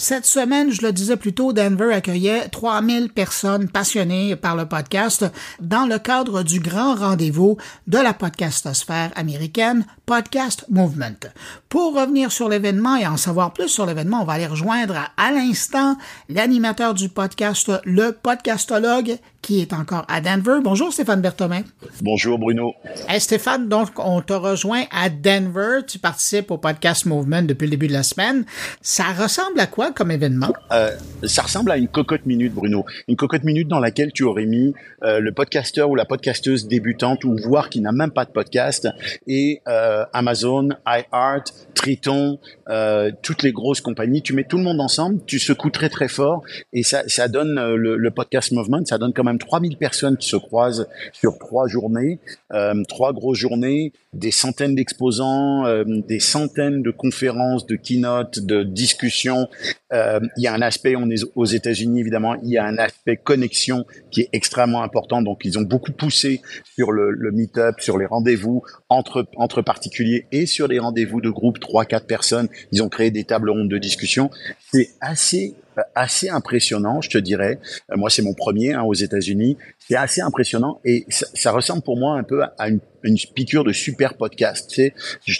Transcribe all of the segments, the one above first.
Cette semaine, je le disais plus tôt, Denver accueillait 3000 personnes passionnées par le podcast dans le cadre du grand rendez-vous de la podcastosphère américaine, Podcast Movement. Pour revenir sur l'événement et en savoir plus sur l'événement, on va aller rejoindre à, l'instant l'animateur du podcast, le podcastologue qui est encore à Denver. Bonjour Stéphane Berthomin. Bonjour Bruno. Hey Stéphane, donc on te rejoint à Denver. Tu participes au Podcast Movement depuis le début de la semaine. Ça ressemble à quoi comme événement? Euh, ça ressemble à une cocotte minute, Bruno. Une cocotte minute dans laquelle tu aurais mis euh, le podcasteur ou la podcasteuse débutante ou voire qui n'a même pas de podcast et euh, Amazon, iHeart, Triton, euh, toutes les grosses compagnies. Tu mets tout le monde ensemble, tu secoues très très fort et ça, ça donne euh, le, le podcast movement, ça donne quand même 3000 personnes qui se croisent sur trois journées, euh, trois grosses journées, des centaines d'exposants, euh, des centaines de conférences, de keynotes, de discussions. Euh, il y a un aspect, on est aux États-Unis évidemment, il y a un aspect connexion qui est extrêmement important. Donc ils ont beaucoup poussé sur le, le meet-up, sur les rendez-vous entre entre particuliers et sur les rendez-vous de groupe trois quatre personnes. Ils ont créé des tables rondes de discussion. C'est assez assez impressionnant, je te dirais. Euh, moi, c'est mon premier hein, aux États-Unis. C'est assez impressionnant et ça, ça, ressemble pour moi un peu à une, une piqûre de super podcast. Tu sais,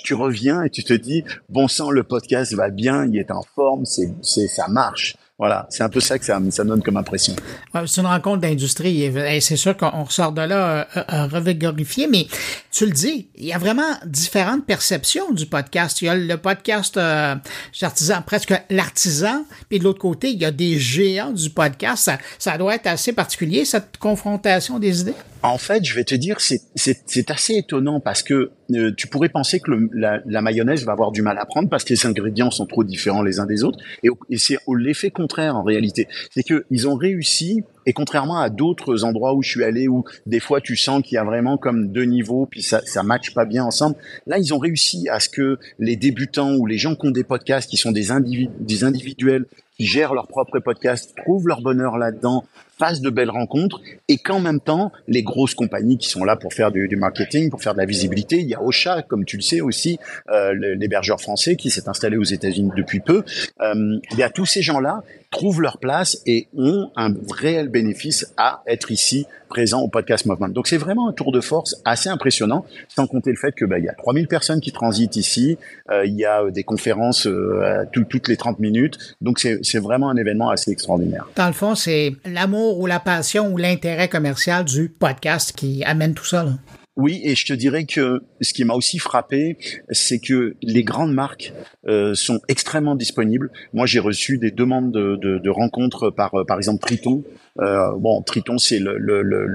tu reviens et tu te dis, bon sang, le podcast va bien, il est en forme, c'est, c'est, ça marche. Voilà, c'est un peu ça que ça, ça donne comme impression. Ouais, c'est une rencontre d'industrie et, c'est sûr qu'on ressort de là euh, euh, revigorifié, mais tu le dis, il y a vraiment différentes perceptions du podcast. Il y a le podcast euh, artisan, presque l'artisan, puis de l'autre côté, il y a des géants du podcast. Ça, ça doit être assez particulier, cette confrontation des idées? En fait, je vais te dire, c'est assez étonnant parce que euh, tu pourrais penser que le, la, la, mayonnaise va avoir du mal à prendre parce que les ingrédients sont trop différents les uns des autres. Et, et c'est l'effet contraire en réalité. C'est que ils ont réussi et contrairement à d'autres endroits où je suis allé, où des fois tu sens qu'il y a vraiment comme deux niveaux, puis ça ça matche pas bien ensemble. Là, ils ont réussi à ce que les débutants ou les gens qui ont des podcasts, qui sont des individuels, gèrent leur propre podcast, trouvent leur bonheur là-dedans, fassent de belles rencontres, et qu'en même temps, les grosses compagnies qui sont là pour faire du, du, marketing, pour faire de la visibilité, il y a Ocha, comme tu le sais aussi, euh, l'hébergeur français qui s'est installé aux États-Unis depuis peu. Euh, il y a tous ces gens-là trouvent leur place et ont un réel bénéfice à être ici présents au podcast movement. Donc c'est vraiment un tour de force assez impressionnant, sans compter le fait que bah, il y a 3000 personnes qui transitent ici, euh, il y a des conférences euh, tout, toutes les 30 minutes, donc c'est vraiment un événement assez extraordinaire. Dans le fond, c'est l'amour ou la passion ou l'intérêt commercial du podcast qui amène tout ça. Là. Oui, et je te dirais que ce qui m'a aussi frappé, c'est que les grandes marques euh, sont extrêmement disponibles. Moi, j'ai reçu des demandes de, de, de rencontres par, par exemple, Triton, euh, bon, Triton, c'est le, le, le,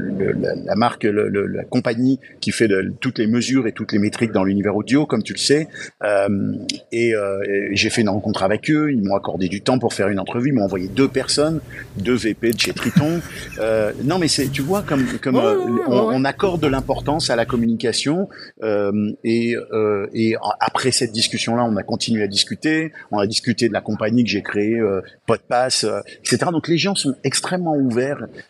la marque, la compagnie qui fait toutes les mesures et toutes les métriques dans l'univers audio, comme tu le sais. Euh, et, euh, et j'ai fait une rencontre avec eux. Ils m'ont accordé du temps pour faire une entrevue. Ils m'ont envoyé deux personnes, deux VP de chez Triton. Euh, non, mais c'est, tu vois, comme, comme Ouais, ouais, on, ouais. on accorde de l'importance à la communication. Euh, et, euh, et après cette discussion-là, on a continué à discuter. On a discuté de la compagnie que j'ai créée, euh, Podpass, euh, etc. Donc les gens sont extrêmement ouverts,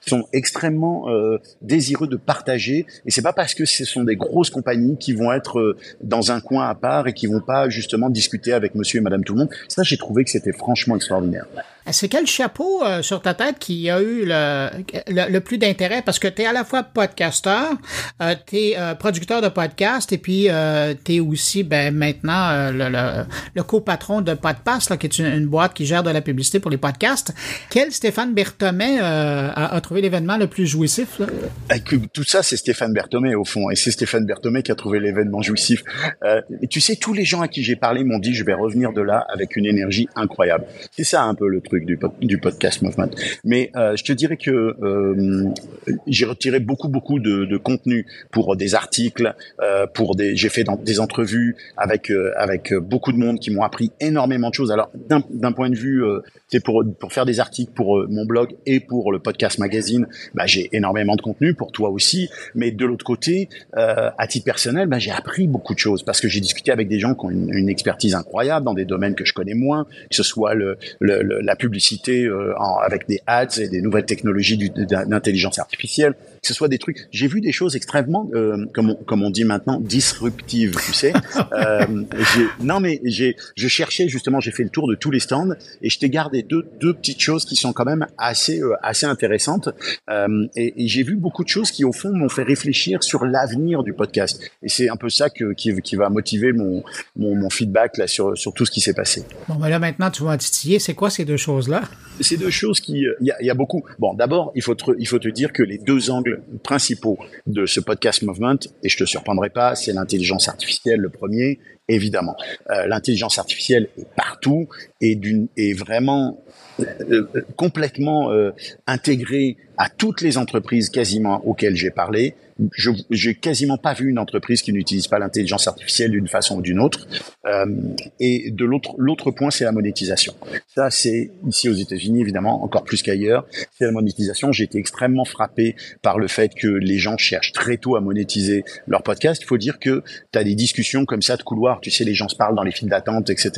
sont extrêmement euh, désireux de partager. Et c'est pas parce que ce sont des grosses compagnies qui vont être euh, dans un coin à part et qui vont pas justement discuter avec Monsieur et Madame tout le monde. Ça, j'ai trouvé que c'était franchement extraordinaire. C'est quel chapeau euh, sur ta tête qui a eu le, le, plus d'intérêt? Parce que tu es à la fois podcasteur, euh, tu es euh, producteur de podcast et puis euh, tu es aussi ben, maintenant euh, le, le, le copatron de Podpass, là, qui est une, une, boîte qui gère de la publicité pour les podcasts. Quel Stéphane Berthomet euh, a, a, trouvé l'événement le plus jouissif? Là? Tout ça, c'est Stéphane Berthomet au fond. Et c'est Stéphane Berthomet qui a trouvé l'événement jouissif. Et tu sais, tous les gens à qui j'ai parlé m'ont dit je vais revenir de là avec une énergie incroyable. C'est ça un peu le truc du, podcast movement. Mais euh, je te dirais que euh, j'ai retiré beaucoup beaucoup de, de, contenu pour des articles, euh, pour des j'ai fait des entrevues avec euh, avec beaucoup de monde qui m'ont appris énormément de choses. Alors d'un point de vue, c'est pour pour faire des articles pour mon blog et pour le podcast magazine, bah, j'ai énormément de contenu pour toi aussi. Mais de l'autre côté, à titre personnel, bah, j'ai appris beaucoup de choses parce que j'ai discuté avec des gens qui ont une, une, expertise incroyable dans des domaines que je connais moins, que ce soit le, le, le la publicité euh, avec des ads et des nouvelles technologies d'intelligence artificielle, que ce soit des trucs. J'ai vu des choses extrêmement, euh, comme, on, comme on dit maintenant, disruptives, tu sais. euh, non, mais j'ai, je cherchais justement, j'ai fait le tour de tous les stands et je t'ai gardé deux, deux petites choses qui sont quand même assez, euh, assez intéressantes. Et, et j'ai vu beaucoup de choses qui, au fond, m'ont fait réfléchir sur l'avenir du podcast. Et c'est un peu ça que, qui, qui va motiver mon, mon, mon feedback là sur, sur tout ce qui s'est passé. Bon, ben là maintenant, tu vas titiller. C'est quoi ces deux choses-là? Ces deux choses qui, il y a, y a, beaucoup. Bon, d'abord, il faut te, il faut te dire que les deux angles principaux de ce podcast movement, et je te surprendrai pas, c'est l'intelligence artificielle, le premier, évidemment. Euh, l'intelligence artificielle est partout et d'une vraiment complètement euh, intégrée à toutes les entreprises quasiment auxquelles j'ai parlé. Je j'ai quasiment pas vu une entreprise qui n'utilise pas l'intelligence artificielle d'une façon ou d'une autre. Euh, et de l'autre l'autre point, c'est la monétisation. Ça, c'est ici aux États-Unis évidemment encore plus qu'ailleurs. C'est la monétisation. J'ai été extrêmement frappé par le fait que les gens cherchent très tôt à monétiser leur podcast. Il faut dire que tu as des discussions comme ça de couloir. Tu sais, les gens se parlent dans les files d'attente, etc.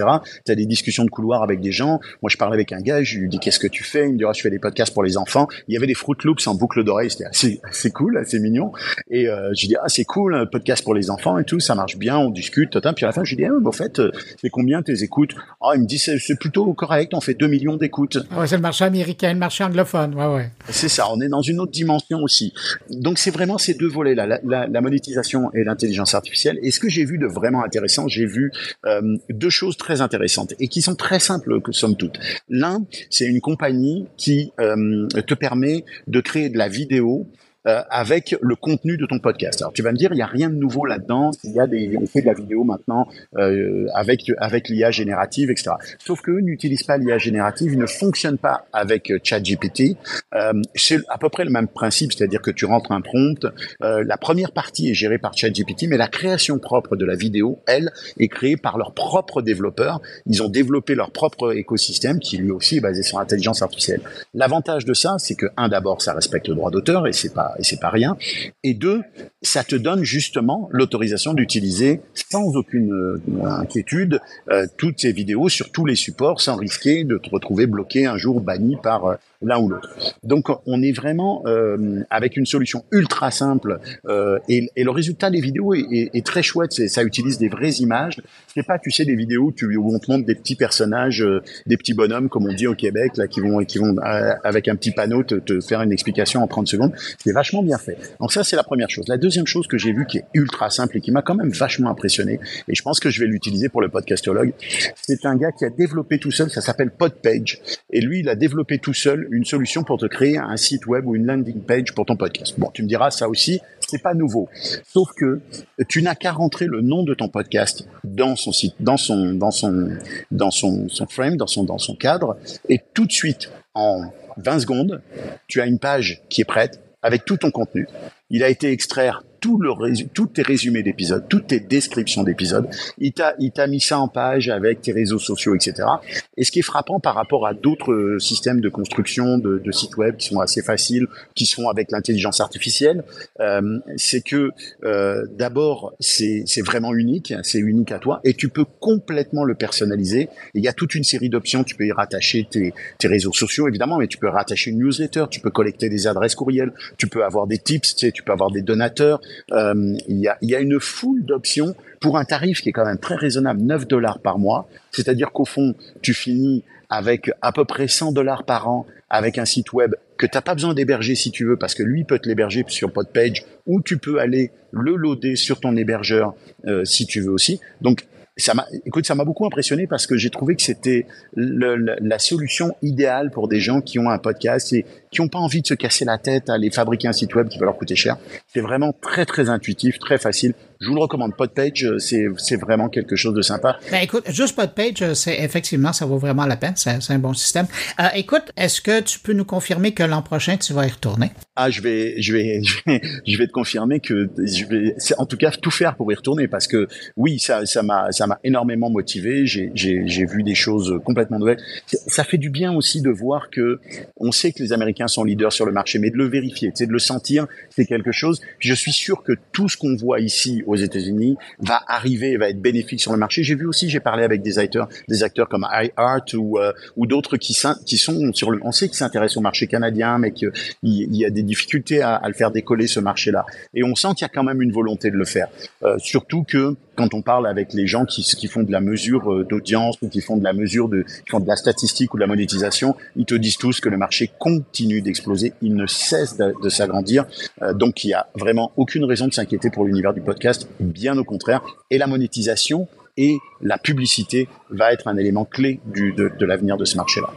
Tu as des discussions de couloir avec des gens. Moi, je parlais avec un gars. Je lui dis qu'est-ce que tu fais? Il me dit oh, je fais des podcasts pour les enfants. Il y avait des Fruit Loops en boucle d'oreille. C'était assez assez cool, assez mignon. Et euh, je dis ah c'est cool un podcast pour les enfants et tout, ça marche bien, on discute. Puis à la fin je dis ah mais en fait euh, c'est combien tes écoutes? Ah il me dit c'est, c'est plutôt correct, on fait 2 millions d'écoutes. Ah ouais, c'est le marché américain, le marché anglophone, ouais ouais. C'est ça, on est dans une autre dimension aussi. Donc c'est vraiment ces deux volets là, la, la, la monétisation et l'intelligence artificielle. Et ce que j'ai vu de vraiment intéressant, j'ai vu euh, deux choses très intéressantes et qui sont très simples que somme toute. L'un c'est une compagnie qui euh, te permet de créer de la vidéo euh, avec le contenu de ton podcast. Alors tu vas me dire, il n'y a rien de nouveau là-dedans. Il y a des, on fait de la vidéo maintenant euh, avec avec l'IA générative, etc. Sauf qu'eux n'utilisent pas l'IA générative, ils ne fonctionnent pas avec euh, ChatGPT. Euh, c'est à peu près le même principe, c'est-à-dire que tu rentres un prompt. Euh, la première partie est gérée par ChatGPT, mais la création propre de la vidéo, elle, est créée par leurs propres développeurs. Ils ont développé leur propre écosystème qui lui aussi est basé sur l'intelligence artificielle. L'avantage de ça, c'est que un d'abord, ça respecte le droit d'auteur et c'est pas et c'est pas rien. Et deux, ça te donne justement l'autorisation d'utiliser sans aucune euh, inquiétude euh, toutes ces vidéos sur tous les supports sans risquer de te retrouver bloqué un jour banni par euh, l'un ou l'autre. Donc on est vraiment euh, avec une solution ultra simple euh, et, et, le résultat des vidéos est, est, est très chouette. Ça utilise des vraies images. C'est pas, tu sais, des vidéos où on te montre des petits personnages, euh, des petits bonhommes comme on dit au Québec, là, qui vont, qui vont euh, avec un petit panneau te, te, faire une explication en 30 secondes. C'est vachement bien fait. Donc ça, c'est la première chose. La deuxième chose que j'ai vue qui est ultra simple et qui m'a quand même vachement impressionné, et je pense que je vais l'utiliser pour le podcastologue, c'est un gars qui a développé tout seul. Ça s'appelle Podpage, et lui, il a développé tout seul une solution pour te créer un site web ou une landing page pour ton podcast. Bon, tu me diras, ça aussi, c'est pas nouveau. Sauf que tu n'as qu'à rentrer le nom de ton podcast dans son site, dans son, dans son, dans son, son frame, dans son, dans son cadre, et tout de suite, en 20 secondes, tu as une page qui est prête avec tout ton contenu. Il a été extraire tout le tous tes résumés d'épisodes, toutes tes descriptions d'épisodes. Il t'a, il t'a mis ça en page avec tes réseaux sociaux, etc. Et ce qui est frappant par rapport à d'autres systèmes de construction de, de, sites web qui sont assez faciles, qui sont avec l'intelligence artificielle, euh, c'est que euh, d'abord c'est, c'est vraiment unique, c'est unique à toi, et tu peux complètement le personnaliser. Et il y a toute une série d'options. Tu peux y rattacher tes, tes réseaux sociaux évidemment, mais tu peux rattacher une newsletter, tu peux collecter des adresses courriels, tu peux avoir des tips, tu, sais, tu peux avoir des donateurs. Euh, il, y a, une foule d'options pour un tarif qui est quand même très raisonnable, 9 dollars par mois. C'est-à-dire qu'au fond, tu finis avec à peu près 100 dollars par an avec un site web que t'as pas besoin d'héberger si tu veux parce que lui peut te l'héberger sur Podpage ou tu peux aller le loader sur ton hébergeur euh, si tu veux aussi. Donc ça m'a, écoute, ça m'a beaucoup impressionné parce que j'ai trouvé que c'était le, le, la solution idéale pour des gens qui ont un podcast et qui n'ont pas envie de se casser la tête à aller fabriquer un site web qui va leur coûter cher. C'est vraiment très très intuitif, très facile. Je vous le recommande. Podpage, c'est c'est vraiment quelque chose de sympa. Ben écoute, juste Podpage, c'est effectivement ça vaut vraiment la peine. C'est un bon système. Euh, écoute, est-ce que tu peux nous confirmer que l'an prochain tu vas y retourner? Ah, je vais je vais je vais, je vais te confirmer que je vais en tout cas tout faire pour y retourner parce que oui, ça ça m'a ça m'a énormément motivé. J'ai j'ai j'ai vu des choses complètement nouvelles. Ça fait du bien aussi de voir que on sait que les Américains sont leaders sur le marché, mais de le vérifier, c'est de le sentir, c'est quelque chose. je suis sûr que tout ce qu'on voit ici aux États-Unis va arriver et va être bénéfique sur le marché. J'ai vu aussi, j'ai parlé avec des acteurs, des acteurs comme iHeart ou euh, ou d'autres qui, qui sont sur le, on sait qu'ils s'intéressent au marché canadien, mais qu'il y a des difficultés à, le faire décoller ce marché-là. Et on sent qu'il y a quand même une volonté de le faire. Euh, surtout que quand on parle avec les gens qui, qui font de la mesure euh, d'audience ou qui font de la mesure de, qui font de la statistique ou de la monétisation, ils te disent tous que le marché continue d'exploser, il ne cesse de, s'agrandir. Euh, donc il y a vraiment aucune raison de s'inquiéter pour l'univers du podcast, bien au contraire. Et la monétisation et la publicité va être un élément clé du, de, de l'avenir de ce marché-là.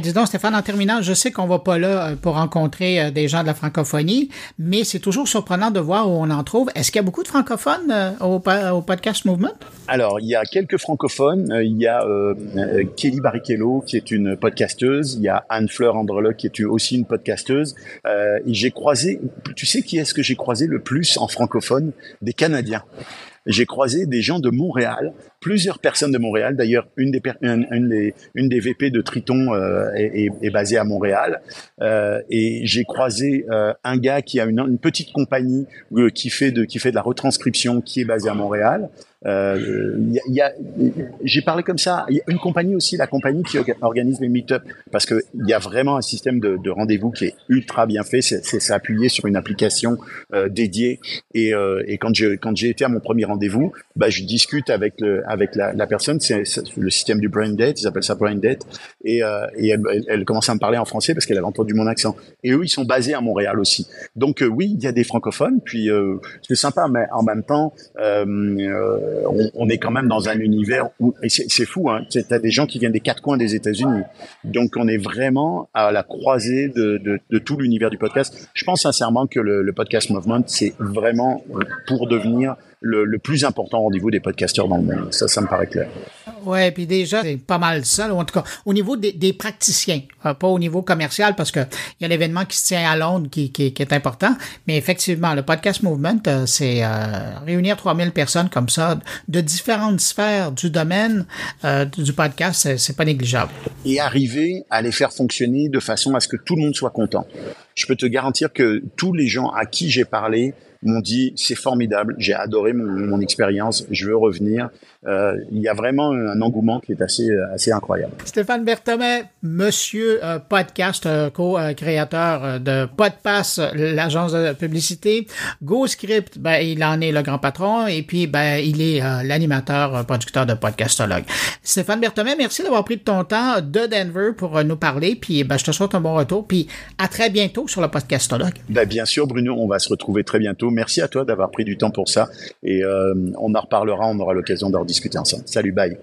Dis donc, Stéphane, en terminant, je sais qu'on va pas là euh, pour rencontrer euh, des gens de la francophonie, mais c'est toujours surprenant de voir où on en trouve. Est-ce qu'il y a beaucoup de francophones euh, au, au, Podcast Movement? Alors, il y a quelques francophones. Il y a euh, Kelly Barrichello, qui est une podcasteuse. Il y a Anne-Fleur Andrelot, qui est aussi une podcasteuse. Euh, j'ai croisé, tu sais qui est-ce que j'ai croisé le plus en francophone? Des Canadiens j'ai croisé des gens de Montréal, plusieurs personnes de Montréal. D'ailleurs, une des, une, des, une des VP de Triton euh, est, est, basée à Montréal. Euh, et j'ai croisé euh, un gars qui a une, une petite compagnie euh, qui fait de qui fait de la retranscription, qui est basée à Montréal. Euh, y j'ai parlé comme ça. Il y a une compagnie aussi, la compagnie qui organise les meet-up, parce que il y a vraiment un système de, de rendez-vous qui est ultra bien fait. C'est, appuyé sur une application euh, dédiée. Et, euh, et quand j'ai quand j'ai été à mon premier rendez-vous, bah, je discute avec le avec la, la personne. C'est, le système du brain date. Ils appellent ça brain date. Et, euh, et elle, elle, commence à me parler en français parce qu'elle avait entendu mon accent. Et eux, ils sont basés à Montréal aussi. Donc euh, oui, il y a des francophones. Puis c'est sympa, mais en même temps. Euh, on, on, est quand même dans un univers où c'est fou, hein, tu as des gens qui viennent des quatre coins des États-Unis, donc on est vraiment à la croisée de, tout l'univers du podcast. Je pense sincèrement que le podcast movement c'est vraiment pour devenir le, le plus important rendez-vous des podcasteurs dans le monde. Ça, ça me paraît clair. Ouais, puis déjà, c'est pas mal ça. en tout cas, au niveau des, des praticiens, euh, pas au niveau commercial, parce que il y a l'événement qui se tient à Londres qui, qui, qui, est important. Mais effectivement, le podcast movement, euh, c'est euh, réunir 3000 personnes comme ça de différentes sphères du domaine euh, du podcast, c'est pas négligeable. Et arriver à les faire fonctionner de façon à ce que tout le monde soit content. Je peux te garantir que tous les gens à qui j'ai parlé m'ont dit c'est formidable, j'ai adoré mon, mon expérience, je veux revenir. Euh, il y a vraiment un engouement qui est assez assez incroyable. Stéphane Berthomet, monsieur euh, podcast euh, co-créateur de Podpass, l'agence de publicité, GoScript, ben il en est le grand patron et puis ben il est l'animateur producteur de Podcastologue. Stéphane Berthomet, merci d'avoir pris de ton temps de Denver pour nous parler puis ben je te souhaite un bon retour puis à très bientôt sur le Podcastologue. Ben, bien sûr Bruno, on va se retrouver très bientôt. Merci à toi d'avoir pris du temps pour ça et euh, on en reparlera, on aura l'occasion d'en discuter ensemble. Salut, bye.